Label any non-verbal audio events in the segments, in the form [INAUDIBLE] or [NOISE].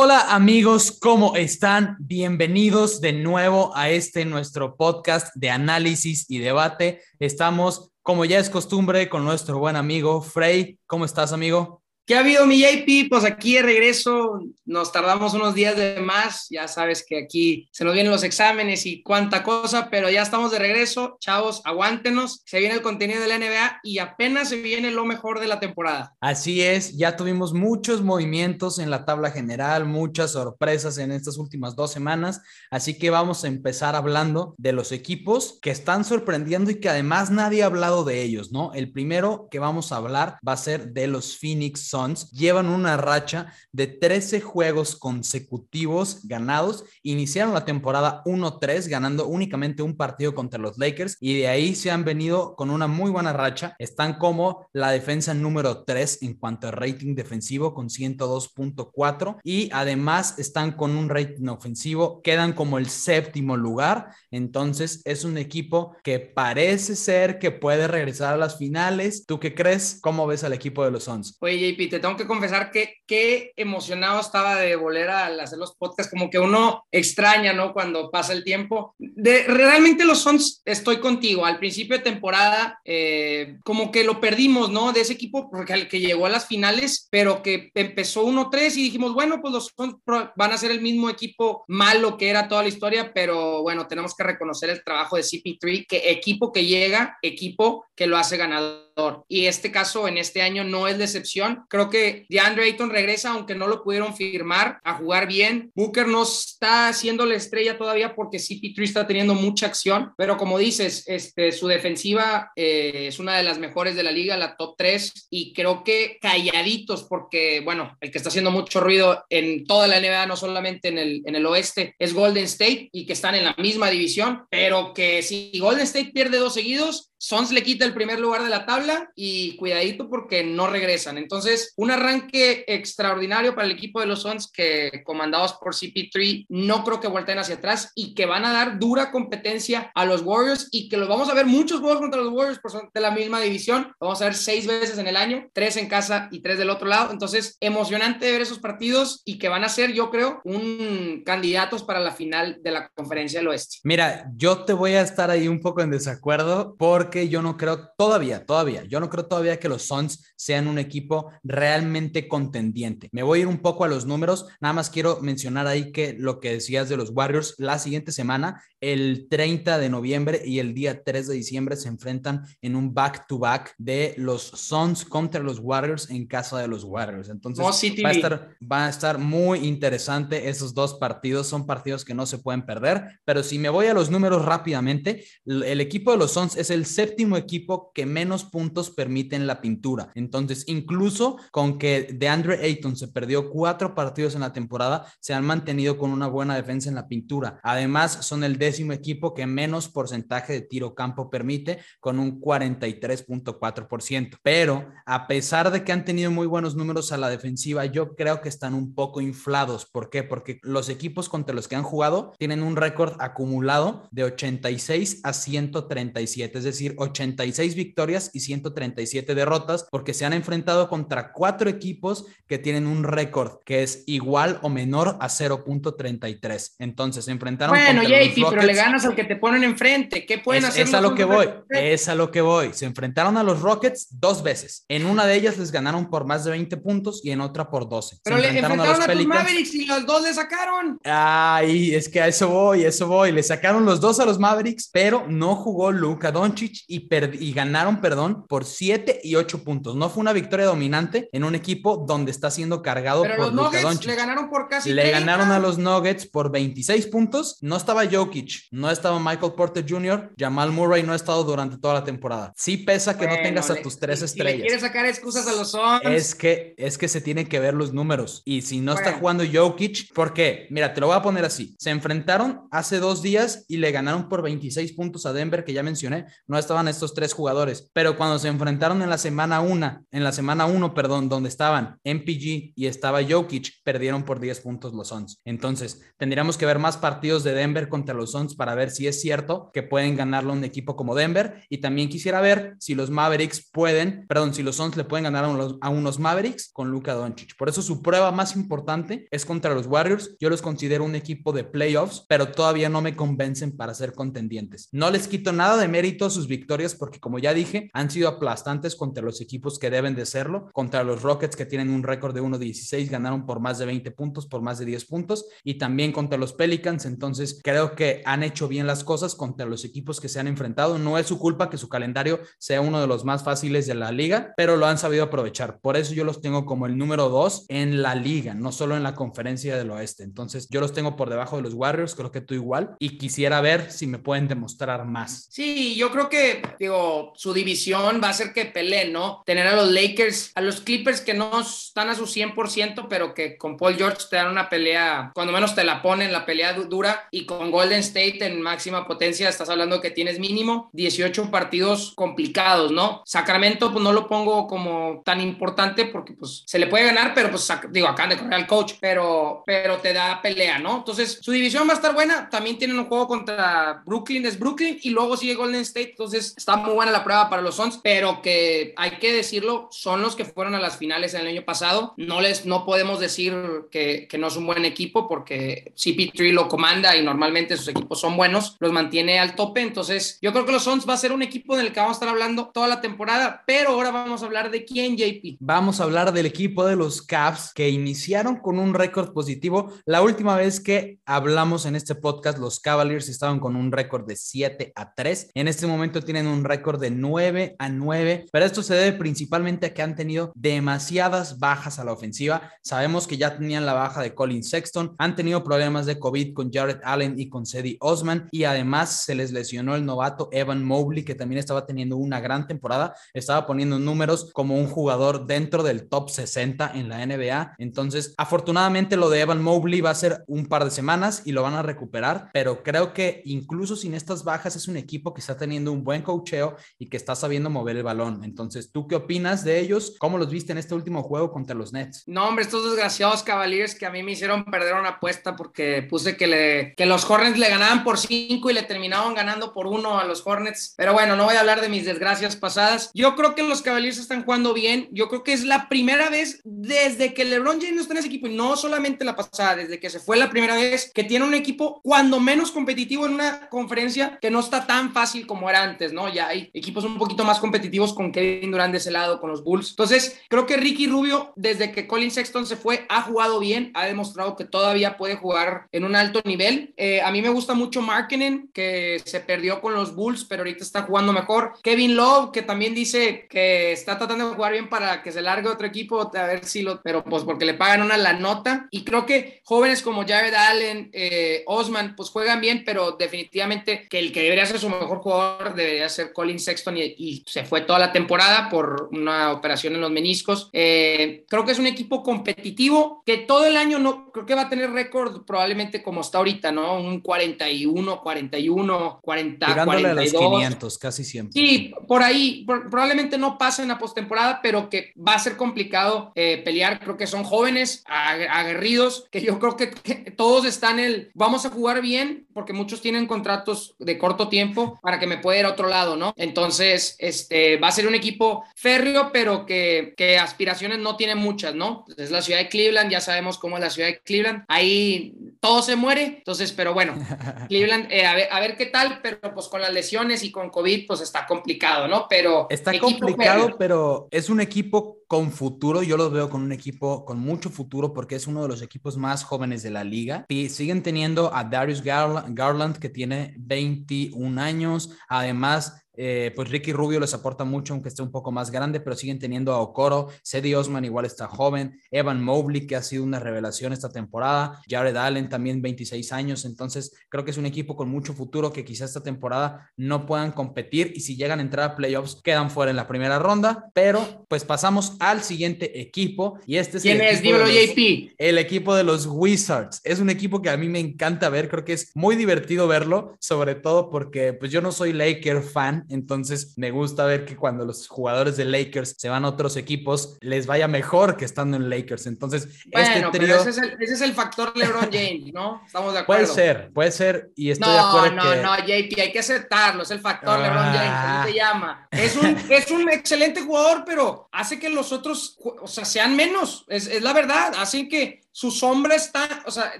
Hola amigos, ¿cómo están? Bienvenidos de nuevo a este nuestro podcast de análisis y debate. Estamos, como ya es costumbre, con nuestro buen amigo Frey. ¿Cómo estás, amigo? ¿Qué ha habido, mi JP? Pues aquí de regreso, nos tardamos unos días de más, ya sabes que aquí se nos vienen los exámenes y cuánta cosa, pero ya estamos de regreso, chavos, aguántenos, se viene el contenido de la NBA y apenas se viene lo mejor de la temporada. Así es, ya tuvimos muchos movimientos en la tabla general, muchas sorpresas en estas últimas dos semanas, así que vamos a empezar hablando de los equipos que están sorprendiendo y que además nadie ha hablado de ellos, ¿no? El primero que vamos a hablar va a ser de los Phoenix Suns llevan una racha de 13 juegos consecutivos ganados. Iniciaron la temporada 1-3 ganando únicamente un partido contra los Lakers y de ahí se han venido con una muy buena racha. Están como la defensa número 3 en cuanto a rating defensivo con 102.4 y además están con un rating ofensivo, quedan como el séptimo lugar. Entonces es un equipo que parece ser que puede regresar a las finales. ¿Tú qué crees? ¿Cómo ves al equipo de los Suns? Oye, JP, te tengo que confesar que qué emocionado estaba de volver a hacer los podcasts, como que uno extraña, ¿no? Cuando pasa el tiempo. De, realmente los Suns, estoy contigo, al principio de temporada, eh, como que lo perdimos, ¿no? De ese equipo porque que llegó a las finales, pero que empezó 1-3 y dijimos, bueno, pues los Suns van a ser el mismo equipo malo que era toda la historia, pero bueno, tenemos que reconocer el trabajo de CP3, que equipo que llega, equipo que lo hace ganador. Y este caso en este año no es decepción. Creo que DeAndre Ayton regresa, aunque no lo pudieron firmar, a jugar bien. Booker no está siendo la estrella todavía porque CP3 está teniendo mucha acción, pero como dices, este, su defensiva eh, es una de las mejores de la liga, la top 3, y creo que calladitos, porque, bueno, el que está haciendo mucho ruido en toda la NBA, no solamente en el, en el oeste, es Golden State y que están en la misma división, pero que si Golden State pierde dos seguidos, Sons le quita el primer lugar de la tabla y cuidadito porque no regresan. Entonces, un arranque extraordinario para el equipo de los Sons que comandados por CP3 no creo que vuelten hacia atrás y que van a dar dura competencia a los Warriors y que los vamos a ver muchos juegos contra los Warriors por son de la misma división. vamos a ver seis veces en el año, tres en casa y tres del otro lado. Entonces, emocionante ver esos partidos y que van a ser, yo creo, un candidatos para la final de la conferencia del oeste. Mira, yo te voy a estar ahí un poco en desacuerdo porque que yo no creo todavía, todavía, yo no creo todavía que los Suns sean un equipo realmente contendiente. Me voy a ir un poco a los números, nada más quiero mencionar ahí que lo que decías de los Warriors, la siguiente semana, el 30 de noviembre y el día 3 de diciembre se enfrentan en un back-to-back de los Suns contra los Warriors en casa de los Warriors. Entonces va, a estar, va a estar muy interesante esos dos partidos, son partidos que no se pueden perder, pero si me voy a los números rápidamente, el equipo de los Suns es el séptimo equipo que menos puntos permite en la pintura. Entonces, incluso con que de Andre Ayton se perdió cuatro partidos en la temporada, se han mantenido con una buena defensa en la pintura. Además, son el décimo equipo que menos porcentaje de tiro campo permite, con un 43.4%. Pero a pesar de que han tenido muy buenos números a la defensiva, yo creo que están un poco inflados. ¿Por qué? Porque los equipos contra los que han jugado tienen un récord acumulado de 86 a 137, es decir, 86 victorias y 137 derrotas porque se han enfrentado contra cuatro equipos que tienen un récord que es igual o menor a 0.33. Entonces se enfrentaron bueno, JP, pero le ganas al que te ponen enfrente. ¿Qué pueden hacer? Es a lo que voy. Es a lo que voy. Se enfrentaron a los Rockets dos veces. En una de ellas les ganaron por más de 20 puntos y en otra por 12. Pero le enfrentaron a los, Mavericks y los dos le sacaron. Ay, es que a eso voy, eso voy. Le sacaron los dos a los Mavericks, pero no jugó Luka Doncic y, y ganaron, perdón, por 7 y 8 puntos. No fue una victoria dominante en un equipo donde está siendo cargado Pero por los Nuggets le ganaron por casi Le ganaron a los Nuggets por 26 puntos. No estaba Jokic, no estaba Michael Porter Jr., Jamal Murray no ha estado durante toda la temporada. Sí pesa que no tengas a tus tres estrellas. Si quieres sacar excusas a los Suns. Es que, es que se tienen que ver los números. Y si no está jugando Jokic, ¿por qué? Mira, te lo voy a poner así. Se enfrentaron hace dos días y le ganaron por 26 puntos a Denver, que ya mencioné. No estaban estos tres jugadores, pero cuando se enfrentaron en la semana 1, en la semana 1, perdón, donde estaban MPG y estaba Jokic, perdieron por 10 puntos los Suns. Entonces, tendríamos que ver más partidos de Denver contra los Suns para ver si es cierto que pueden ganarlo un equipo como Denver y también quisiera ver si los Mavericks pueden, perdón, si los Suns le pueden ganar a unos, a unos Mavericks con Luka Doncic. Por eso su prueba más importante es contra los Warriors. Yo los considero un equipo de playoffs, pero todavía no me convencen para ser contendientes. No les quito nada de mérito a sus victorias porque como ya dije, han sido aplastantes contra los equipos que deben de serlo, contra los Rockets que tienen un récord de 1-16, ganaron por más de 20 puntos, por más de 10 puntos, y también contra los Pelicans. Entonces creo que han hecho bien las cosas contra los equipos que se han enfrentado. No es su culpa que su calendario sea uno de los más fáciles de la liga, pero lo han sabido aprovechar. Por eso yo los tengo como el número 2 en la liga, no solo en la conferencia del oeste. Entonces yo los tengo por debajo de los Warriors, creo que tú igual, y quisiera ver si me pueden demostrar más. Sí, yo creo que, digo, su división va a ser que peleen, ¿no? Tener a los Lakers, a los Clippers que no están a su 100%, pero que con Paul George te dan una pelea, cuando menos te la ponen, la pelea dura, y con Golden State en máxima potencia, estás hablando que tienes mínimo 18 partidos complicados, ¿no? Sacramento, pues no lo pongo como tan importante porque pues se le puede ganar, pero pues digo, acá de correr al coach, pero, pero te da pelea, ¿no? Entonces, su división va a estar buena, también tienen un juego contra Brooklyn, es Brooklyn, y luego sigue Golden State, entonces está muy buena la prueba para los Suns, pero que hay que decirlo, son los que fueron a las finales el año pasado, no les, no podemos decir que, que no es un buen equipo porque CP3 lo comanda y normalmente sus equipos son buenos, los mantiene al tope, entonces yo creo que los Suns va a ser un equipo en el que vamos a estar hablando toda la temporada, pero ahora vamos a hablar de quién, JP. Vamos a hablar del equipo de los Cavs que iniciaron con un récord positivo. La última vez que hablamos en este podcast, los Cavaliers estaban con un récord de 7 a 3. En este momento tienen un récord de 9 a 9, pero esto se debe principalmente a que han tenido demasiadas bajas a la ofensiva. Sabemos que ya tenían la baja de Colin Sexton, han tenido problemas de COVID con Jared Allen y con Cedi Osman y además se les lesionó el novato Evan Mobley que también estaba teniendo una gran temporada, estaba poniendo números como un jugador dentro del top 60 en la NBA. Entonces, afortunadamente lo de Evan Mobley va a ser un par de semanas y lo van a recuperar, pero creo que incluso sin estas bajas es un equipo que está teniendo un buen cocheo y que está sabiendo mover el balón. Entonces, ¿tú qué opinas de ellos? ¿Cómo los viste en este último juego contra los Nets? No, hombre, estos desgraciados Cavaliers que a mí me hicieron perder una apuesta porque puse que, los Hornets le ganaban por 5 y le terminaban ganando por 1 a los Hornets. Pero bueno, no voy a hablar de mis desgracias pasadas. Yo creo que los Cavaliers están jugando bien. Yo creo que es la primera vez desde que LeBron James está en ese equipo y no solamente la pasada, desde que se fue la primera vez que tiene un equipo cuando menos competitivo en una conferencia que no está tan fácil como era antes, ¿no? Ya hay equipos un poquito más competitivos con Kevin Durant de ese lado, con los Bulls. Entonces, creo que Ricky Rubio, desde que Colin Sexton se fue, ha jugado bien, ha demostrado que todavía puede jugar en un alto nivel. Eh, a mí me gusta mucho Markenen, que se perdió con los Bulls, pero ahorita está jugando mejor. Kevin Love, que también dice que está tratando de jugar bien para que se largue otro equipo, a ver si lo, pero pues porque le pagan una la nota. Y creo que jóvenes como Jared Allen, eh, Osman, pues juegan bien, pero definitivamente que el que debería ser su mejor jugador debería ser Colin Sexton y, se fue toda la temporada por una operación en los meniscos. Eh, creo que es un equipo competitivo que todo el año no, creo que va a tener récord probablemente como está ahorita, ¿no? Un 41, 41, 40, Tirándole 42. a los 500 casi siempre. Sí, por ahí probablemente no pasen a postemporada, pero que va a ser complicado eh, pelear. Creo que son jóvenes, aguerridos, que yo creo que, que todos están el vamos a jugar bien, porque muchos tienen contratos de corto tiempo para que me pueda ir a otro lado, ¿no? Entonces, este va a ser un equipo férreo, pero que, que aspiraciones no tiene muchas, ¿no? Es la ciudad de Cleveland, ya sabemos cómo es la ciudad de Cleveland. Ahí todo se muere, entonces, pero bueno, [LAUGHS] Cleveland, eh, a, ver, a ver qué tal, pero pues con las lesiones y con COVID, pues está complicado, ¿no? Pero. Está complicado, férreo. pero es un equipo con futuro. Yo los veo con un equipo con mucho futuro porque es uno de los equipos más jóvenes de la liga. Y siguen teniendo a Darius Garland, que tiene 21 años. Además, eh, pues Ricky Rubio les aporta mucho, aunque esté un poco más grande, pero siguen teniendo a Okoro, Cedi Osman igual está joven, Evan Mobley, que ha sido una revelación esta temporada, Jared Allen también 26 años, entonces creo que es un equipo con mucho futuro que quizá esta temporada no puedan competir y si llegan a entrar a playoffs quedan fuera en la primera ronda, pero pues pasamos al siguiente equipo y este es ¿Quién el es? equipo de Dímelo, los- JP. el equipo de los Wizards. Es un equipo que a mí me encanta ver, creo que es muy divertido verlo, sobre todo porque pues yo no soy Laker fan, entonces me gusta ver que cuando los jugadores de Lakers se van a otros equipos les vaya mejor que estando en Lakers. Entonces, este Bueno, pero trío ese es, el, ese es el factor LeBron James, ¿no? Estamos de puede acuerdo. ser, puede ser y estoy de No, acuerdo no, que no, JP, hay que aceptarlo, es el factor Ah. LeBron James, así se llama. Es un, es un excelente jugador, pero hace que los otros, ju- o sea, sean menos, es, es la verdad, hacen que su sombra está, o sea,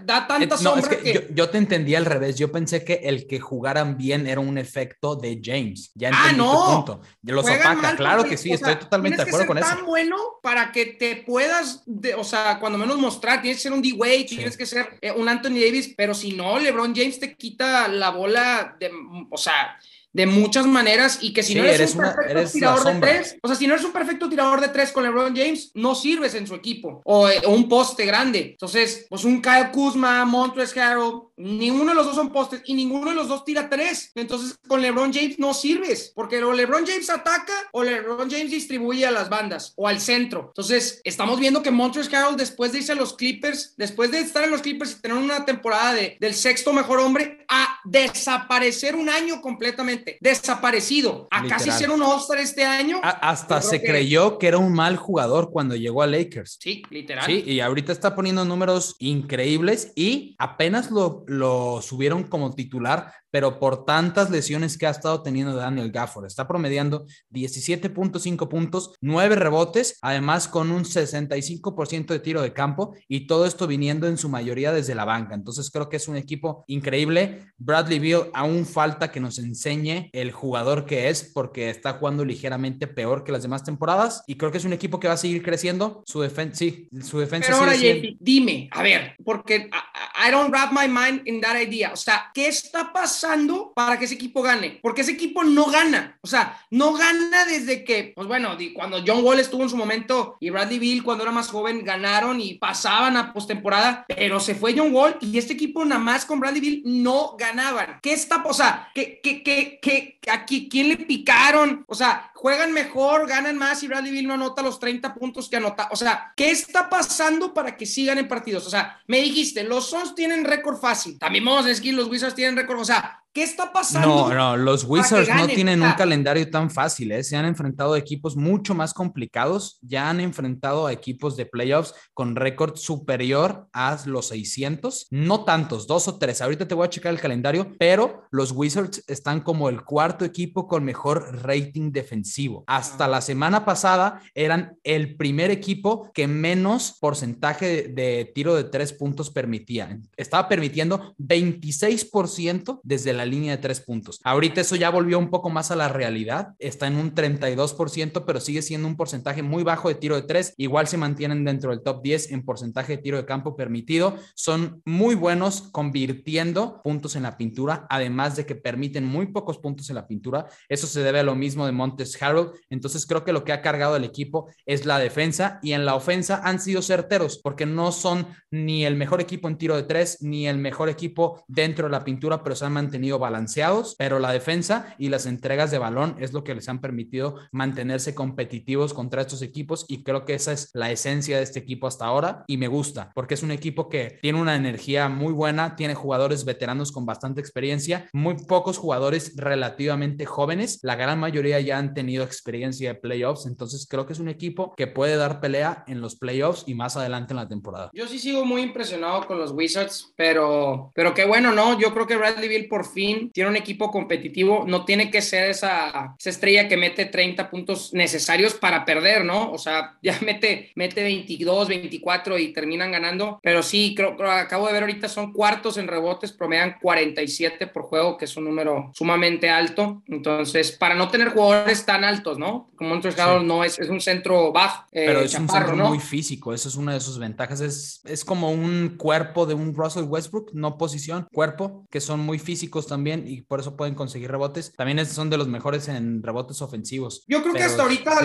da tanta Eh, no, es sombra que que... Yo, yo te entendí al revés. Yo pensé que el que jugaran bien era un efecto de James. Ya Ah, entendí tu no. punto. Los Juegan opaca, mal claro que sí, o estoy totalmente de que acuerdo con ser eso. tan bueno para que te puedas, de- o sea, cuando menos mostrar, tienes que ser un Sí. tienes que ser eh, un Anthony Davis, pero si no, LeBron James te quita la bola de, o sea, de muchas maneras y que si Sí, no eres, eres un una- perfecto eres tirador de tres, o sea, si no eres un perfecto tirador de tres con LeBron James, no sirves en su equipo o, o un poste grande. Entonces, pues un Kyle Kuzma, Montrezl Harrell, ninguno de los dos son postes y ninguno de los dos tira tres. Entonces, con LeBron James no sirves porque o LeBron James ataca o LeBron James distribuye a las bandas o al centro. Entonces, estamos viendo que Montrezl Harrell después de irse a los Clippers, después de estar en los Clippers y tener una temporada de, del sexto mejor hombre, a desaparecer un año completamente, desaparecido, a casi Literal. ser un All-Star este año. A- hasta se que- creyó que era un mal jugador cuando llegó a Lakers. Sí, literal. Sí, y ahorita está poniendo números increíbles y apenas lo, lo subieron como titular, pero por tantas lesiones que ha estado teniendo Daniel Gafford. Está promediando 17.5 puntos, 9 rebotes, además con un 65% de tiro de campo y todo esto viniendo en su mayoría desde la banca. Entonces creo que es un equipo increíble. Bradley Beal aún falta que nos enseñe el jugador que es porque está jugando ligeramente peor que las demás temporadas y creo que es un equipo que va a seguir creciendo. Su defensa, sí, su defensa Pero ahora, JP, dime, a ver, porque I, don't wrap my mind in that idea. O sea, ¿qué está pasando para que ese equipo gane? Porque ese equipo no gana. O sea, no gana desde que, pues bueno, cuando John Wall estuvo en su momento y Bradley Bill cuando era más joven ganaron y pasaban a postemporada, pero se fue John Wall y este equipo nada más con Bradley Bill no ganaban. ¿Qué está, o sea, qué, qué, qué, qué, aquí, quién le picaron? O sea, juegan mejor, ganan más y Bradley Bill no anota los 30 puntos que anota. O sea, ¿qué está pasando para que sigan en partidos? O sea, me dijiste, los Suns tienen récord fácil. También vamos a decir los Wizards tienen récord. O sea, ¿qué está pasando? No, no, los Wizards no tienen un calendario tan fácil, ¿eh? Se han enfrentado a equipos mucho más complicados, ya han enfrentado a equipos de playoffs con récord superior a los 600, no tantos, dos o tres. Ahorita te voy a checar el calendario, pero los Wizards están como el cuarto equipo con mejor rating defensivo. Hasta Ah. la semana pasada eran el primer equipo que menos porcentaje de, de tiro de tres puntos permitía. Estaba permitiendo 26% desde la línea de tres puntos. Ahorita eso ya volvió un poco más a la realidad. Está en un 32%, pero sigue siendo un porcentaje muy bajo de tiro de tres. Igual se mantienen dentro del top 10 en porcentaje de tiro de campo permitido. Son muy buenos convirtiendo puntos en la pintura, además de que permiten muy pocos puntos en la pintura. Eso se debe a lo mismo de Montes Harold. Entonces creo que lo que ha cargado el equipo es la defensa y en la ofensa han sido certeros porque no son ni el mejor equipo en tiro de tres ni el mejor equipo dentro de la pintura, pero se han mantenido balanceados. Pero la defensa y las entregas de balón es lo que les han permitido mantenerse competitivos contra estos equipos y creo que esa es la esencia de este equipo hasta ahora y me gusta porque es un equipo que tiene una energía muy buena, tiene jugadores veteranos con bastante experiencia, muy pocos jugadores relativamente jóvenes, la gran mayoría ya han tenido experiencia de playoffs, entonces creo que es un equipo que puede dar pelea en los playoffs y más adelante en la temporada. Yo sí sigo muy impresionado con los Wizards, pero, pero qué bueno, ¿no? Yo creo que Bradley Bill por fin tiene un equipo competitivo, no tiene que ser esa, esa estrella que mete 30 puntos necesarios para perder, ¿no? O sea, [LAUGHS] ya mete, mete 22, 24 y terminan ganando, pero sí, creo que acabo de ver ahorita son cuartos en rebotes, promedian 47 por juego, que es un número sumamente alto, entonces, para no tener jugadores tan altos, ¿no? Como Montrezl Harrell no es, es un centro bajo, eh, Pero es un chaparro, centro ¿no? muy físico, eso es una de sus ventajas. Es, es como un cuerpo de un Russell Westbrook, no posición, cuerpo, que son muy físicos también y por eso pueden conseguir rebotes. También son de los mejores en rebotes ofensivos. Yo creo que hasta ahorita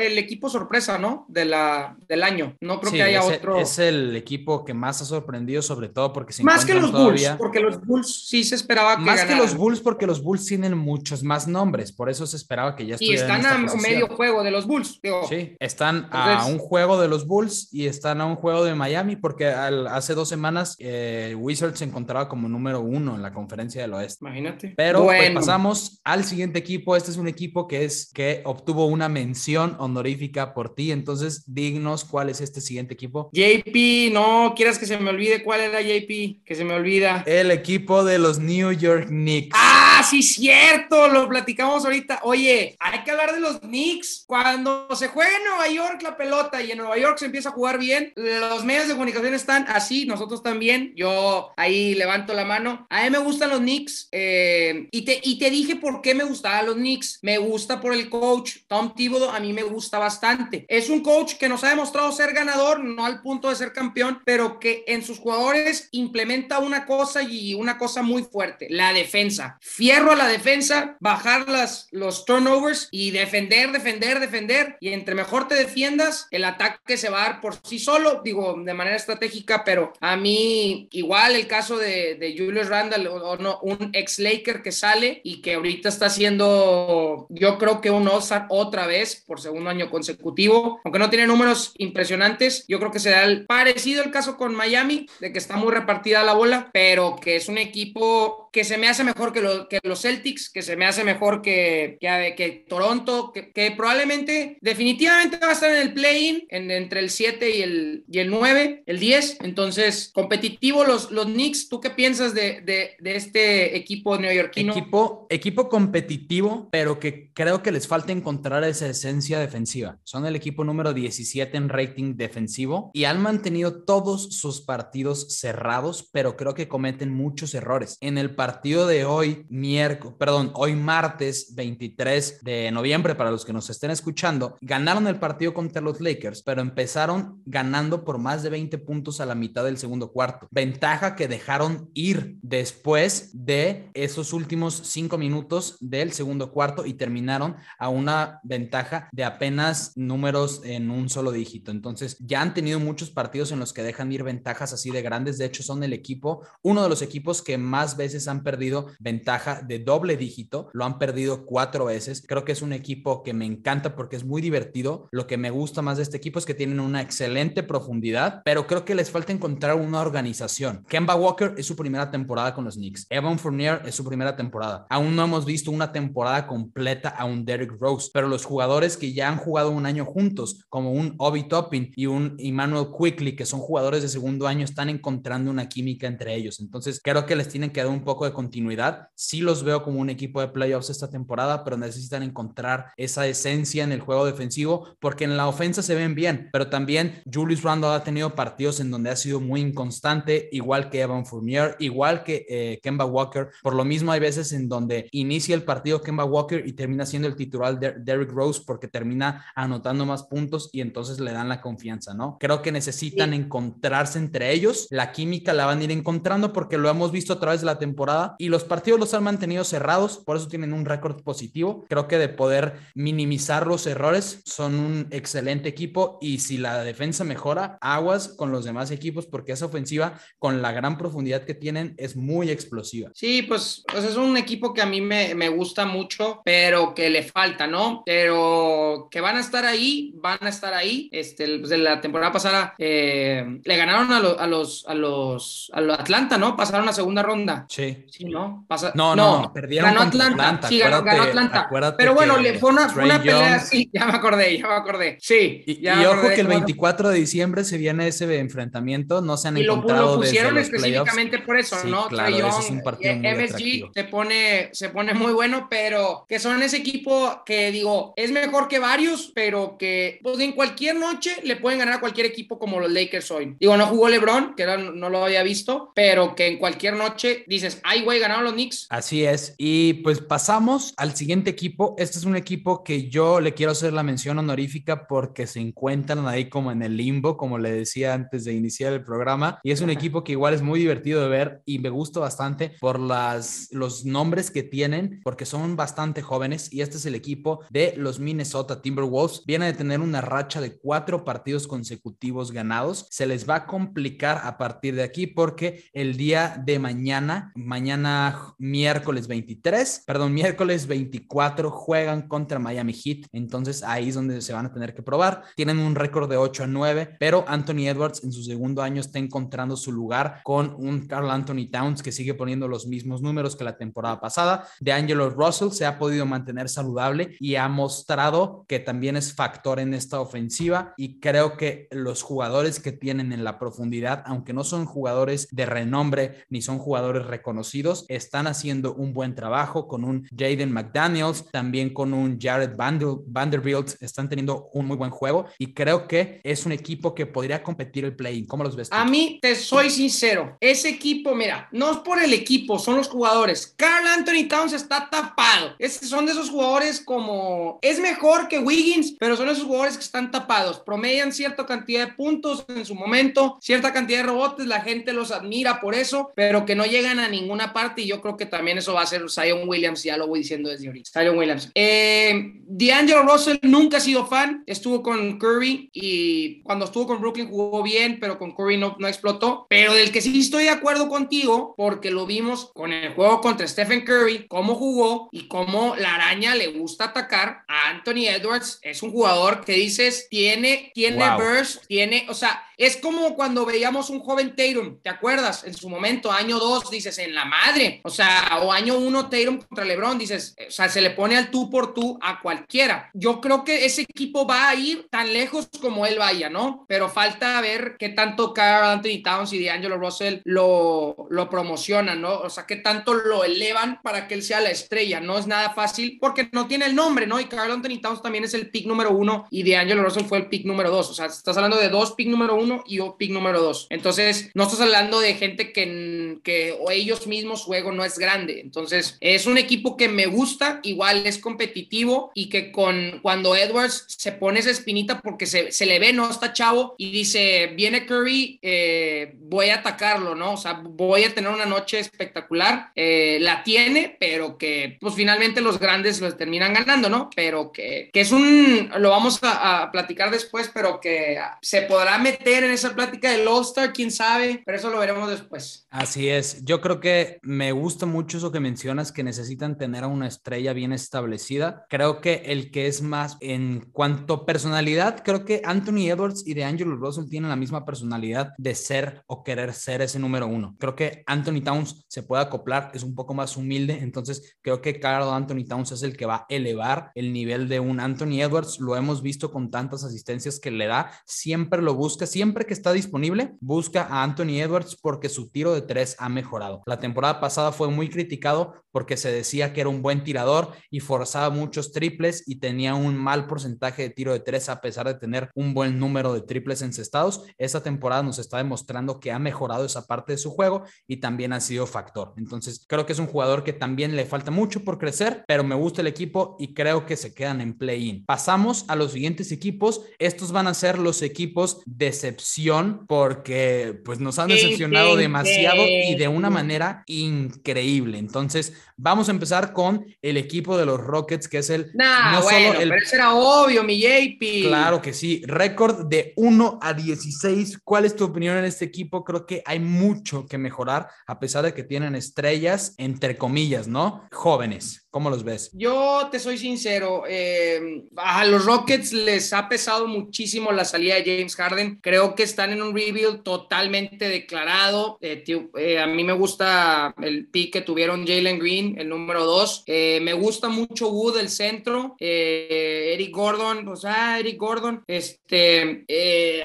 el equipo sorpresa, ¿no? De la, del año. No creo que haya es otro. es el equipo que más ha sorprendido, sobre todo porque se Más que los Bulls, porque los Bulls sí se esperaba que Más que los Bulls, porque los Bulls tienen muchos más nombres, por eso se esperaba que ya estuvieran. Y están a medio juego de los Bulls. Sí, están a un juego de los Bulls y están a un juego de Miami, porque hace dos semanas eh, Wizards se encontraba como número uno en la conferencia Imagínate. Pero pues, pasamos al siguiente equipo. Este es un equipo que es que obtuvo una mención honorífica por ti. Entonces, dignos cuál es este siguiente equipo. JP, no quieras que se me olvide cuál era JP, que se me olvida. El equipo de los New York Knicks. Ah, sí, cierto, lo platicamos ahorita. Oye, hay que hablar de los Knicks. Cuando se juega en Nueva York la pelota y en Nueva York se empieza a jugar bien, los medios de comunicación están así, nosotros también. Yo ahí levanto la mano. A mí me gustan los Knicks eh, y, te, y te dije por qué me gustaban los Knicks. Me gusta por el coach. Tom Thibodeau a mí me gusta bastante. Es un coach que nos ha demostrado ser ganador, no al punto de ser campeón, pero que en sus jugadores implementa una cosa y una cosa muy fuerte, la defensa. Fierro a la defensa, bajar las, los turnovers y defender, defender, defender. Y entre mejor te defiendas, el ataque se va a dar por sí solo, digo, de manera estratégica, pero a mí igual el caso de, de Julius Randall, o, no, un ex Laker que sale y que ahorita está haciendo, yo creo que un all otra vez por segundo año consecutivo, aunque no tiene números impresionantes, yo creo que será el, parecido el caso con Miami, de que está muy repartida la bola, pero que es un equipo que se me hace mejor que, que los Celtics, que se me hace mejor que, que, que Toronto, que, que, probablemente, definitivamente va a estar en el play-in, entre el 7 y el, y el 9, el 10. Entonces, competitivo los, los Knicks. ¿Tú qué piensas de, de, de este equipo neoyorquino? Equipo, equipo competitivo, pero que creo que les falta encontrar esa esencia defensiva. Son el equipo número 17 en rating defensivo y han mantenido todos sus partidos cerrados, pero creo que cometen muchos errores. En el partido de hoy, miércoles, perdón, hoy martes 23 de noviembre, para los que nos estén escuchando, ganaron el partido contra los Lakers, pero empezaron ganando por más de 20 puntos a la mitad del segundo cuarto. Ventaja que dejaron ir después de esos últimos cinco minutos del segundo cuarto y terminaron a una ventaja de apenas números en un solo dígito. Entonces, ya han tenido muchos partidos en los que dejan ir ventajas así de grandes. De hecho, son el equipo, uno de los equipos que más veces han perdido ventaja de doble dígito, lo han perdido cuatro veces. Creo que es un equipo que me encanta porque es muy divertido. Lo que me gusta más de este equipo es que tienen una excelente profundidad, pero creo que les falta encontrar una organización. Kemba Walker es su primera temporada con los Knicks. Evan Fournier es su primera temporada. Aún no hemos visto una temporada completa a un Derrick Rose, pero los jugadores que ya han jugado un año juntos, como un Obi Toppin y un Emmanuel Quickly, que son jugadores de segundo año, están encontrando una química entre ellos. Entonces, creo que les tienen que dar un poco de continuidad. Sí los veo como un equipo de playoffs esta temporada, pero necesitan encontrar esa esencia en el juego defensivo, porque en la ofensa se ven bien, pero también Julius Randle ha tenido partidos en donde ha sido muy inconstante, igual que Evan Fournier, igual que eh, Kemba Walker. Por lo mismo, hay veces en donde inicia el partido Kemba Walker y termina siendo el titular de Derrick Rose porque termina anotando más puntos y entonces le dan la confianza, ¿no? Creo que necesitan encontrarse entre ellos. La química la van a ir encontrando porque lo hemos visto a través de la temporada y los partidos los han mantenido cerrados, por eso tienen un récord positivo. Creo que de poder minimizar los errores son un excelente equipo y si la defensa mejora, aguas con los demás equipos porque esa ofensiva con la gran profundidad que tienen es muy explosiva. Sí, pues, pues es un equipo que a mí me, me gusta mucho, pero que le falta, ¿no? Pero que van a estar ahí, van a estar ahí. Este, pues, de la temporada pasada eh, le ganaron a, a los a los a los Atlanta, ¿no? Pasaron a segunda ronda. Sí. Sí, ¿no? Pasa, no, no, no, perdieron ganó Atlanta. sí, ganó, Atlanta. Pero bueno, le fue una, una pelea así, [LAUGHS] ya me acordé, ya me acordé. Sí. Y, ojo que el 24 de diciembre se viene ese enfrentamiento, no se han y encontrado lo, pusieron específicamente por eso, ¿no? Claro, Young, es un partido muy MSG se pone, se pone muy bueno, pero que son ese equipo que digo, es mejor que varios, pero que pues, en cualquier noche le pueden ganar a cualquier equipo como los Lakers hoy. Digo, no jugó LeBron, que no lo había visto, pero que en cualquier noche dices, ay, güey, ganaron los Knicks. Así es. Y pues pasamos al siguiente equipo. Este es un equipo que yo le quiero hacer la mención honorífica porque se encuentran ahí como en el limbo, como le decía antes de iniciar el programa. Y es un equipo que igual es muy divertido de ver y me gusta bastante por las, los nombres que tienen, porque son bastante jóvenes. Y este es el equipo de los Minnesota Timberwolves. Viene de tener una racha de cuatro partidos consecutivos ganados. Se les va a complicar a partir de aquí porque el día de mañana, mañana miércoles 23, perdón, miércoles 24 juegan contra Miami Heat. Entonces ahí es donde se van a tener que probar. Tienen un récord de 8 a 9, pero Anthony Edwards en su segundo año está encontrando su lugar con un Carl Anthony Towns que sigue poniendo los mismos números que la temporada pasada. De Angelo Russell se ha podido mantener saludable y ha mostrado que también es factor en esta ofensiva y creo que los jugadores que tienen en la profundidad, aunque no son jugadores de renombre ni son jugadores reconocidos, están haciendo un buen trabajo con un Jaden McDaniels, también con un Jared Vanderbilt, están teniendo un muy buen juego y creo que es un equipo que podría competir el play. ¿Cómo los ves? A mí, te soy sincero, ese equipo, mira, no es por el equipo, son los jugadores. Carl Anthony Towns está tapado. son de esos jugadores como, es mejor que Wiggins, pero son esos jugadores que están tapados. Promedian cierta cantidad de puntos en su momento, cierta cantidad de rebotes, la gente los admira por eso, pero que no llegan a ninguna parte y yo creo que también eso va a ser Zion Williams, ya lo voy diciendo desde ahorita. Zion Williams. Eh, D'Angelo Russell nunca ha sido fan, estuvo con Curry y cuando estuvo con Brooklyn jugó bien, pero con Curry no, no explotó. Pero del que sí estoy de acuerdo contigo, porque lo vimos con el juego contra Stephen Curry, cómo jugó y cómo la araña le gusta atacar Anthony Edwards. Es un jugador que dices, tiene, tiene burst, tiene, o sea, es como cuando veíamos un joven Tatum, ¿te acuerdas? En su momento, año 2, dices, en la madre. O sea, o año 1 Tatum contra LeBron, dices, o sea, se le pone al tú por tú a cualquiera. Yo creo que ese equipo va a ir tan lejos como él vaya, ¿no? Pero falta ver qué tanto Carl Anthony Towns y D'Angelo Russell lo, lo promocionan, ¿no? O sea, qué tanto lo elevan para que él sea la estrella. No es nada fácil porque no tiene el nombre, ¿no? Y Carl Anthony Towns también es el pick número uno y D'Angelo Russell fue el pick número dos. O sea, estás hablando de dos pick número uno y yo pick número dos. Entonces, no estás hablando de gente que, que o ellos mismos su ego no es grande. Entonces, es un equipo que me gusta, igual es competitivo y que con cuando Edwards se pone esa espinita porque se, se le ve, ¿no? Está chavo y dice, viene Curry, eh, voy a atacarlo, ¿no? O sea, voy a tener una noche espectacular. Eh, la tiene, pero que pues finalmente los grandes los terminan ganando, ¿no? Pero que, que es un, lo vamos a, a platicar después, pero que se podrá meter en esa plática del All-Star, quién sabe, pero eso lo veremos después. Así es, yo creo que me gusta mucho eso que mencionas, que necesitan tener a una estrella bien establecida. Creo que el que es más en cuanto personalidad, creo que Anthony Edwards y DeAngelo Russell tienen la misma personalidad de ser o querer ser ese número uno. Creo que Anthony Towns se puede acoplar, es un poco más humilde, entonces creo que Carl Anthony Towns es el que va a elevar el nivel de un Anthony Edwards. Lo hemos visto con tantas asistencias que le da, siempre lo busca, siempre siempre que está disponible, busca a Anthony Edwards porque su tiro de tres ha mejorado. La temporada pasada fue muy criticado porque se decía que era un buen tirador y forzaba muchos triples y tenía un mal porcentaje de tiro de tres a pesar de tener un buen número de triples encestados. Esta temporada nos está demostrando que ha mejorado esa parte de su juego y también ha sido factor. Entonces, creo que es un jugador que también le falta mucho por crecer, pero me gusta el equipo y creo que se quedan en play-in. Pasamos a los siguientes equipos. Estos van a ser los equipos decepción porque pues nos han decepcionado demasiado y de una manera increíble. Entonces, Vamos a empezar con el equipo de los Rockets, que es el. no bueno, el, pero eso era obvio, mi JP. Claro que sí. Récord de 1 a 16. ¿Cuál es tu opinión en este equipo? Creo que hay mucho que mejorar, a pesar de que tienen estrellas, entre comillas, ¿no? Jóvenes. ¿Cómo los ves? Yo te soy sincero, eh, a los Rockets les ha pesado muchísimo la salida de James Harden. Creo que están en un rebuild totalmente declarado. Eh, eh, a mí me gusta el pick que tuvieron Jalen Green, el número dos. me gusta mucho Wood, el centro. Eric Gordon, o sea, Eric Gordon. Este,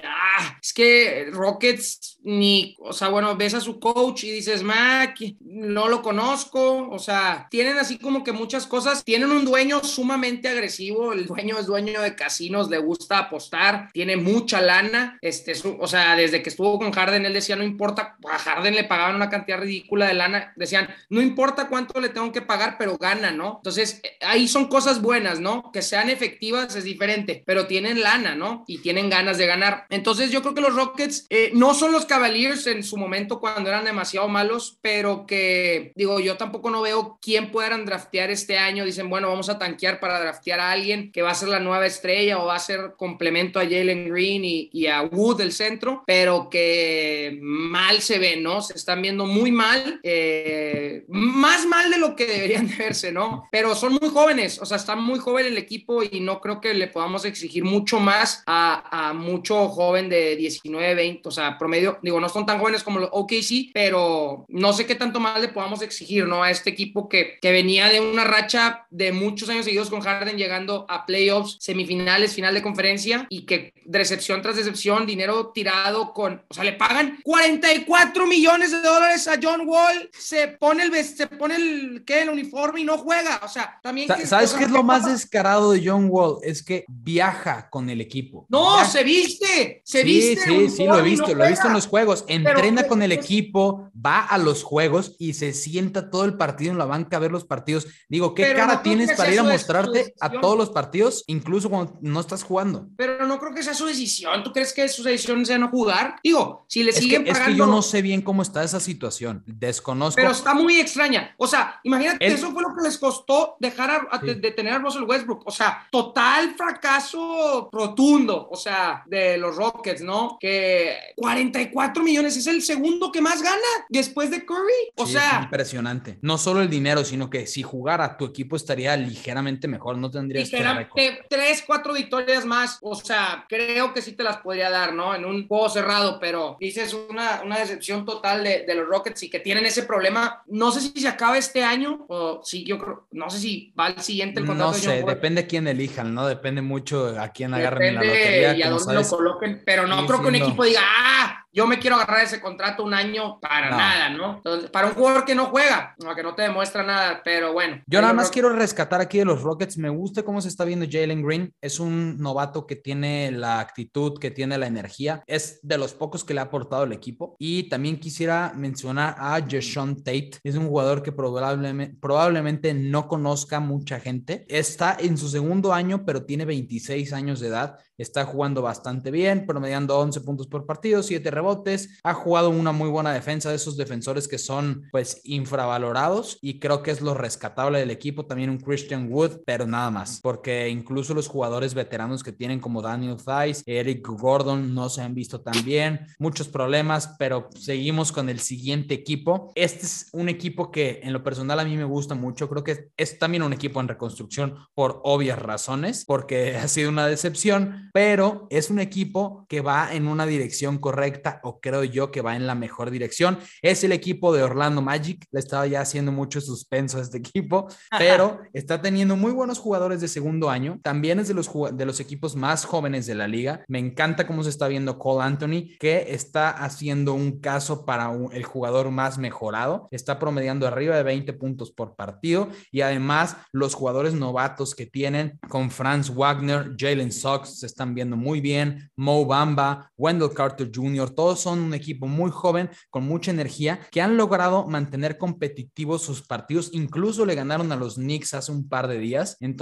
ah, es que Rockets ni, o sea, bueno, ves a su coach y dices, Mac, no lo conozco. O sea, tienen así como que muchas cosas. Tienen un dueño sumamente agresivo, el dueño es dueño de casinos, le gusta apostar, tiene mucha lana. Este, o sea, desde que estuvo con Harden, él decía, no importa, a Harden le pagaban una cantidad ridícula de lana, decían, no importa cuánto le tengo que pagar, pero gana, ¿no? Entonces, eh, ahí son cosas buenas, ¿no? Que sean efectivas es diferente, pero tienen lana, ¿no? Y tienen ganas de ganar. Entonces, yo creo que los Rockets eh, no son los Cavaliers en su momento cuando eran demasiado malos, pero que, digo, yo tampoco no veo quién puedan draftear este año. Dicen, bueno, vamos a tanquear para draftear a alguien que va a ser la nueva estrella o va a ser complemento a Jalen Green y, a Wood del centro, pero que mal se ve, ¿no? Se están viendo muy mal, eh, más mal de lo que deberían de verse, ¿no? Pero son muy jóvenes, o sea, está muy joven el equipo y no creo que le podamos exigir mucho más a, a mucho joven de 19, 20, o sea, promedio, digo, no son tan jóvenes como los OKC, pero no sé qué tanto más le podamos exigir, ¿no? A este equipo que, que venía de una racha de muchos años seguidos con Harden llegando a playoffs, semifinales, final de conferencia y que recepción tras decepción, dinero tirado con, o sea, le pagan 44 millones de dólares a John Wall, se pone el, se pone el, ¿qué? El uniforme y no juega, o sea, también... ¿Sabes qué es lo más descarado de John Wall? Es que viaja con el equipo. No, se viste, se viste. Sí, sí, lo he visto, lo he visto en los juegos. Entrena con el equipo, va a los juegos y se sienta todo el partido en la banca a ver los partidos. Digo, ¿qué cara tienes para ir a mostrarte a todos los partidos, incluso cuando no estás jugando? Pero no creo que sea su decisión. ¿Tú crees que su decisión sea no jugar? Digo, si le siguen pagando... Es que yo no sé bien cómo está esa situación. Desconozco. Pero está muy extraña. O sea, imagínate, eso fue lo que les costó dejar a, de, tener a Russell Westbrook. O sea, total fracaso rotundo, o sea, de los Rockets, ¿no? Que 44 millones es el segundo que más gana después de Curry. O sea, impresionante. No solo el dinero, sino que si jugara tu equipo estaría ligeramente mejor, no tendrías que tres, cuatro victorias más. O sea, creo que sí te las podría dar, ¿no? En un juego cerrado, pero dices una, una decepción total de, de los Rockets y que tienen ese problema. No sé si se acaba este año o si yo creo, no sé si va al siguiente el contrato. No sé, depende de quién elijan, ¿no? Depende mucho a quién agarren la lotería. Y a dónde lo coloquen, pero no creo que un equipo diga, ah, yo me quiero agarrar ese contrato un año para nada, ¿no? para un jugador que no juega, que no te demuestra nada, pero bueno. Yo nada más quiero rescatar aquí de los Rockets, me gusta cómo se está viendo Jalen Green, es un novato que tiene la actitud, que tiene la energía, es de los pocos que le ha aportado el equipo. Y también quisiera mencionar a Jason Tate, es un jugador que probablemente, probablemente no conozca mucha gente, está en su segundo año, pero tiene 26 años de edad, está jugando bastante bien, promediando 11 puntos por partido, 7 rebotes, ha jugado una muy buena defensa de esos defensores que son pues infravalorados y creo que es lo rescatable del equipo, también un Christian Wood, pero nada más, porque incluso los jugadores veteranos que tienen como Daniel Thies, Eric Gordon no se han visto tan bien, muchos problemas, pero seguimos con el siguiente equipo. Este es un equipo que en lo personal a mí me gusta mucho, creo que es también un equipo en reconstrucción por obvias razones, porque [LAUGHS] ha sido una decepción, pero es un equipo que va en una dirección correcta o creo yo que va en la mejor dirección. Es el equipo de Orlando Magic, le estaba ya haciendo mucho suspenso a este equipo, pero está teniendo muy buenos jugadores de segundo año. También es de los, de los equipos más jóvenes de la liga. Me encanta cómo se está viendo Cole Anthony, que está haciendo un caso para el jugador más mejorado. Está promediando arriba de 20 puntos por partido y además los jugadores novatos que tienen con Franz Wagner, Jalen Sox, se están viendo muy bien. Mo Bamba, Wendell Carter Jr., todos son un equipo muy joven, con mucha energía, que han logrado mantener competitivos sus partidos. Incluso le ganaron a los Knicks hace un par de días. Entonces,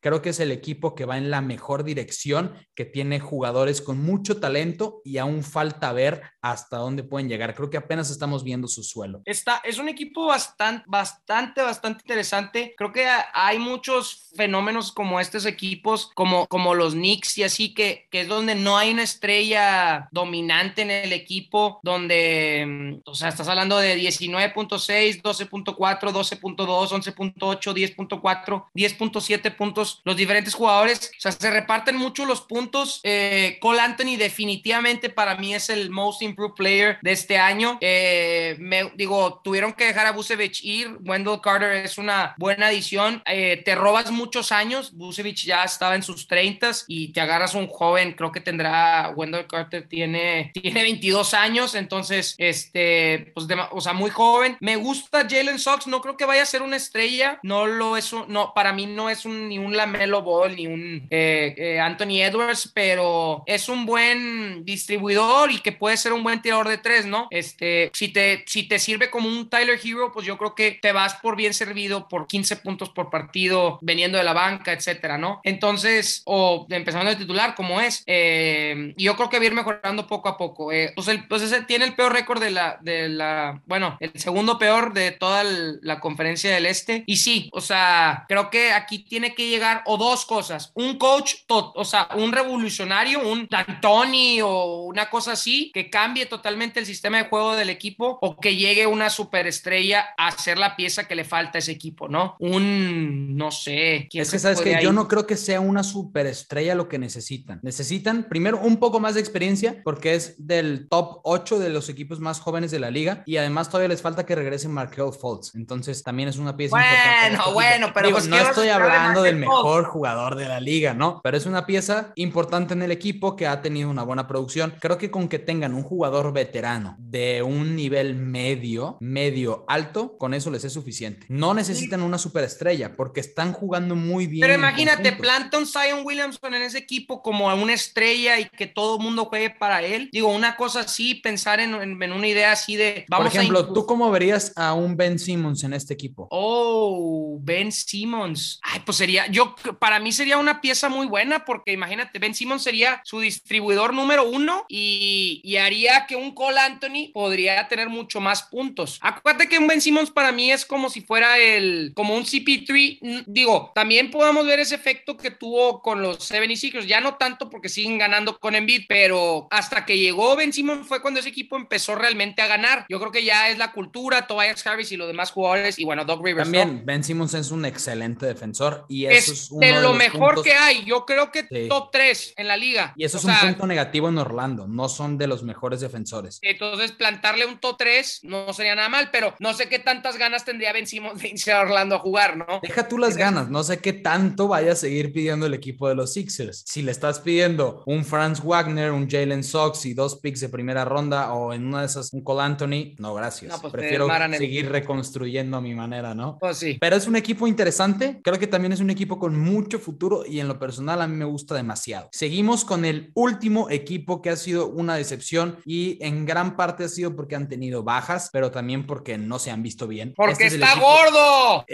creo que es el equipo que va en la mejor dirección, que tiene jugadores con mucho talento y aún falta ver hasta dónde pueden llegar. Creo que apenas estamos viendo su suelo. Está, es un equipo bastante, bastante, bastante interesante. Creo que hay muchos fenómenos como estos equipos, como, como los Knicks y así que, que es donde no hay una estrella dominante en el equipo, donde, mm, o sea, estás hablando de 19.6, 12.4, 12.2, 11.8, 10.4, 10.7 puntos, los diferentes jugadores, o sea, se reparten mucho los puntos. Eh, Cole Anthony definitivamente para mí es el most improved player de este año. Eh, me, digo, tuvieron que dejar a Busevich ir, Wendell Carter es una buena adición, eh, te robas muchos años, Busevich ya estaba en sus 30 y te agarras un joven, creo que tendrá, Wendell Carter tiene, tiene 22 años, entonces, este, pues, o sea, muy joven. Me gusta Jalen Sox, no creo que vaya a ser una estrella, no lo es, no, para mí no es un, ni un Lamelo Ball, ni un eh, eh, Anthony Edwards, pero es un buen distribuidor y que puede ser un buen tirador de tres, ¿no? Este, si te, si te sirve como un Tyler Hero, pues yo creo que te vas por bien servido por 15 puntos por partido, veniendo de la banca, etcétera, ¿no? Entonces, o empezando de titular, como es, eh, yo creo que va a ir mejorando poco a poco. pues, el, pues ese tiene el peor récord de la, de la, bueno, el segundo peor de toda la conferencia del Este. Y sí, o sea, creo que aquí tiene que llegar o dos cosas, un coach, o sea, un revolucionario, un D'Antoni o una cosa así, que cambie totalmente el sistema de juego del equipo o que llegue una superestrella a ser la pieza que le falta a ese equipo, ¿no? Un, no sé. es que sabes que yo no creo que sea una superestrella lo que necesitan. Necesitan primero un poco más de experiencia porque es del top 8 de los equipos más jóvenes de la liga y además todavía les falta que regrese Markel Fultz. Entonces también es una pieza bueno, Bueno, bueno, pero pues no estoy hablando del mejor jugador de la liga, ¿no? Pero es una pieza importante en el equipo que ha tenido una buena producción. Creo que con que tengan un jugador veterano de un nivel medio, medio alto, con eso les es suficiente. No necesitan una superestrella porque están jugando muy bien. Pero imagínate, plantan Zion Williamson en ese equipo como una estrella y que todo el mundo juegue para él. Digo, una cosa así, pensar en, una idea así de. Vamos Por ejemplo, ¿tú cómo verías a un Ben Simmons en este equipo? Oh, Ben Simmons. Ay, pues sería, yo, para mí sería una pieza muy buena porque imagínate, Ben Simmons sería su distribuidor número uno y, y haría que un Cole Anthony podría tener mucho más puntos. Acuérdate que un Ben Simmons para mí es como si fuera el, como un CP3. Digo, también podemos ver ese efecto que tuvo con los 76ers, ya no tanto porque siguen ganando con Embiid, pero hasta que llegó Ben Simmons fue cuando ese equipo empezó realmente a ganar. Yo creo que ya es la cultura, Tobias Harris y los demás jugadores y bueno, Doc Rivers. También Ben Simmons es un excelente defensor y eso es, uno de, lo mejor que hay. Yo creo que top 3 en la liga. Y eso es un punto negativo en Orlando, no son de los mejores defensores. Entonces, plantarle un top 3 no sería nada mal, pero no sé qué tantas ganas tendría Ben Simmons de irse a Orlando a jugar, ¿no? Deja tú las ganas, no sé qué tanto vaya a seguir pidiendo el equipo de los Sixers. Si le estás pidiendo un Franz Wagner, un Jalen Sox y dos picks de primera ronda o en una de esas un Cole Anthony, no, gracias. Pues Prefiero seguir reconstruyendo a mi manera, ¿no? Pues sí. Pero es un equipo interesante, creo que también es un equipo con mucho futuro y en lo personal a mí me gusta demasiado. Seguimos con el último equipo que ha sido una decepción y en gran parte ha sido porque han tenido bajas, pero también porque no se han visto bien. Porque este está gordo.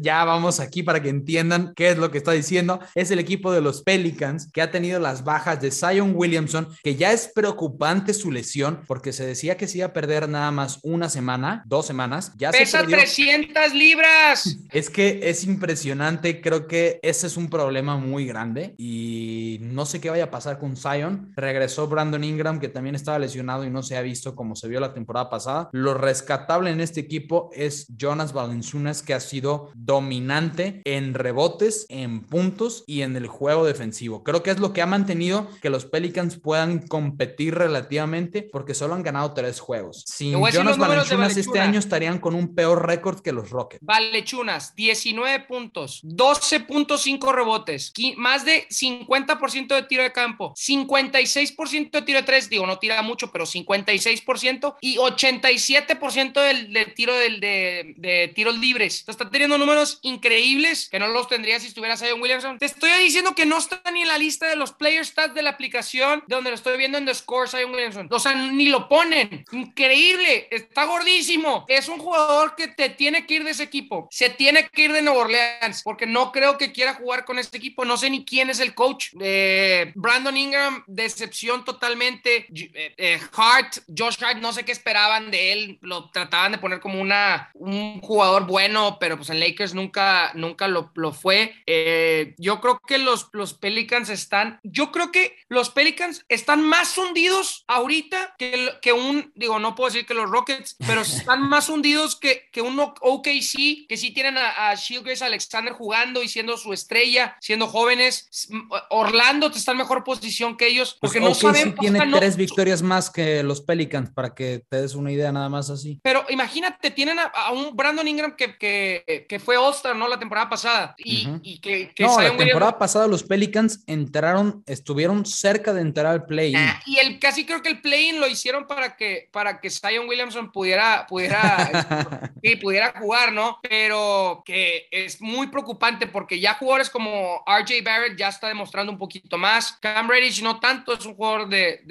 ya vamos aquí para que entiendan qué es lo que está diciendo. Es el equipo de los Pelicans que ha tenido las bajas de Zion Williamson, que ya es preocupante su lesión porque se decía que se iba a perder nada más una semana, dos semanas. Ya Pesa se 300 libras. [LAUGHS] Es que es impresionante. Creo que ese es un problema muy grande y no sé qué vaya a pasar con Zion. Regresó Brandon Ingram, que también estaba lesionado y no se ha visto como se vio la temporada pasada. Lo rescatable en este equipo es Jonas Valanciunas, que ha sido dominante en rebotes, en puntos y en el juego defensivo. Creo que es lo que ha mantenido que los Pelicans puedan competir relativamente porque solo han ganado tres juegos. Sin Jonas Valanciunas este año estarían con un peor récord que los Rockets. Valechunas, 19 puntos, 12.5 rebotes, más de 50% de tiro de campo, 56% de tiro de tres, digo, no tira mucho, pero 56% y 87% del, tiro del, de, tiros libres. está teniendo números increíbles que no los tendría si estuviera Zion Williamson. Te estoy diciendo que no está ni en la lista de los player stats de la aplicación de donde lo estoy viendo en The Score Zion Williamson. O sea, ni lo ponen. Increíble. Está gordísimo. Es un jugador que te tiene que ir de ese equipo. Se tiene que ir de Nueva Orleans porque no creo que quiera jugar con este equipo. No sé ni quién es el coach. Eh, Brandon Ingram, decepción totalmente. Eh, eh, Hart, Josh Hart, no sé qué esperaban de él. Lo trataban de poner como una, un jugador bueno, pero pues en Lakers nunca, nunca lo, lo fue. yo creo que los, los Pelicans están, yo creo que los Pelicans están más hundidos ahorita que, que un, digo, no puedo decir que los Rockets, pero [LAUGHS] están más hundidos que, que un OKC, que sí tienen a a, Grace Alexander jugando y siendo su estrella, siendo jóvenes. Orlando te está en mejor posición que ellos porque pues, no saben. tiene tres victorias más que los Pelicans para que te des una idea nada más así. Pero imagínate, tienen a, un Brandon Ingram que, que, que fue All-Star, ¿no? La temporada pasada. Y, y que, no, la temporada pasada los Pelicans entraron, estuvieron cerca de entrar al play-in. Ah, y el, casi creo que el play-in lo hicieron para que, para que Zion Williamson pudiera, pudiera, [LAUGHS] sí, pudiera jugar, ¿no? Pero que es muy preocupante porque ya jugadores como RJ Barrett ya está demostrando un poquito más. Cam Reddish no tanto, es un jugador de,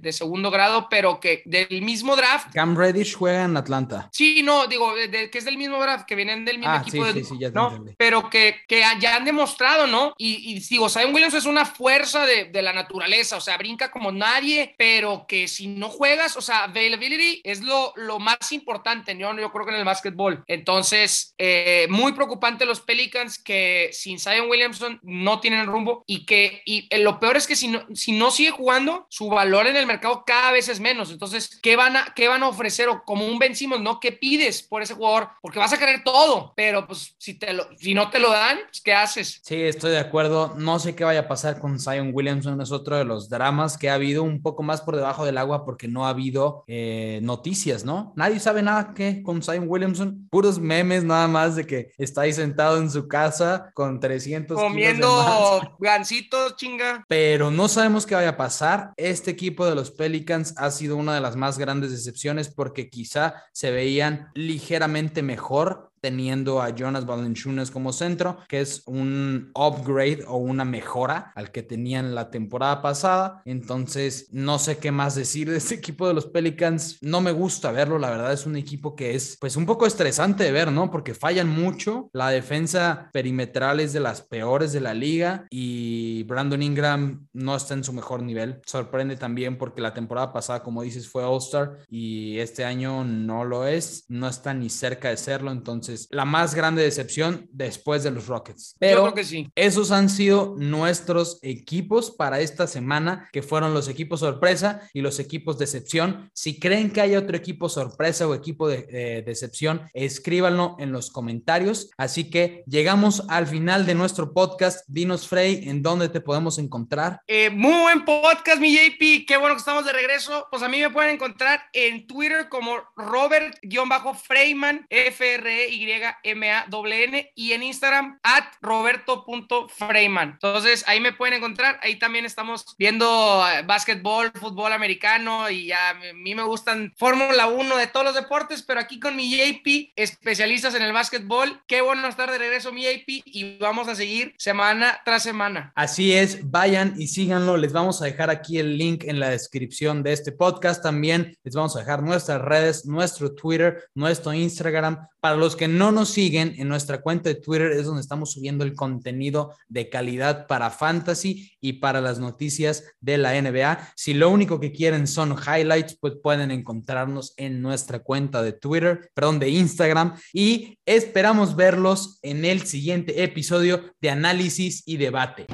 de, segundo grado, pero que del mismo draft. Cam Reddish juega en Atlanta. Sí, no, digo, que es del mismo draft, que vienen del mismo ah, equipo. Sí, de, sí, ya ¿no? Pero que, que ya han demostrado, ¿no? Y, y digo, Zion Williams es una fuerza de, de la naturaleza, o sea, brinca como nadie, pero que si no juegas, o sea, availability es lo, lo más importante, ¿no? yo creo que en el básquetbol. Entonces, eh, muy preocupante los Pelicans que sin Zion Williamson no tienen rumbo y que y eh, lo peor es que si no, si no sigue jugando, su valor en el mercado cada vez es menos. Entonces, ¿qué van a, qué van a ofrecer? O como un vencimos, ¿no? ¿Qué pides por ese jugador? Porque vas a querer todo, pero pues si, te lo, si no te lo dan, pues, ¿qué haces? Sí, estoy de acuerdo. No sé qué vaya a pasar con Zion Williamson. Es otro de los dramas que ha habido un poco más por debajo del agua porque no ha habido eh, noticias, ¿no? Nadie sabe nada que con Zion Williamson, puros memes nada más de que está ahí sentado en su casa con 300 comiendo [LAUGHS] gancitos, chinga. Pero no sabemos qué vaya a pasar. Este equipo de los Pelicans ha sido una de las más grandes decepciones porque quizá se veían ligeramente mejor teniendo a Jonas Valanciunas como centro, que es un upgrade o una mejora al que tenían la temporada pasada. Entonces, no sé qué más decir de este [LAUGHS] equipo de los Pelicans. No me gusta verlo, la verdad es un equipo que es pues un poco estresante de ver, ¿no? Porque fallan mucho, la defensa perimetral es de las peores de la liga y Brandon Ingram no está en su mejor nivel. Sorprende también porque la temporada pasada, como dices, fue All-Star y este año no lo es, no está ni cerca de serlo, entonces la más grande decepción después de los Rockets. Pero que sí. esos han sido nuestros equipos para esta semana, que fueron los equipos sorpresa y los equipos decepción. Si creen que hay otro equipo sorpresa o equipo de decepción, escríbanlo en los comentarios. Así que llegamos al final de nuestro podcast. Dinos, Frey, ¿en dónde te podemos encontrar? Eh, muy buen podcast, mi JP. Qué bueno que estamos de regreso. Pues a mí me pueden encontrar en Twitter como Robert-Freyman, F-R-E-Y y-M-A-N y en Instagram at roberto.freyman. Entonces ahí me pueden encontrar. Ahí también estamos viendo eh, básquetbol, fútbol americano y ya a mí me gustan Fórmula 1 de todos los deportes, pero aquí con mi JP, especialistas en el básquetbol. Qué bueno estar de regreso, mi JP, y vamos a seguir semana tras semana. Así es, vayan y síganlo. Les vamos a dejar aquí el link en la descripción de este podcast. También les vamos a dejar nuestras redes, nuestro Twitter, nuestro Instagram. Para los que no nos siguen en nuestra cuenta de Twitter es donde estamos subiendo el contenido de calidad para fantasy y para las noticias de la NBA. Si lo único que quieren son highlights, pues pueden encontrarnos en nuestra cuenta de Twitter, perdón, de Instagram y esperamos verlos en el siguiente episodio de análisis y debate.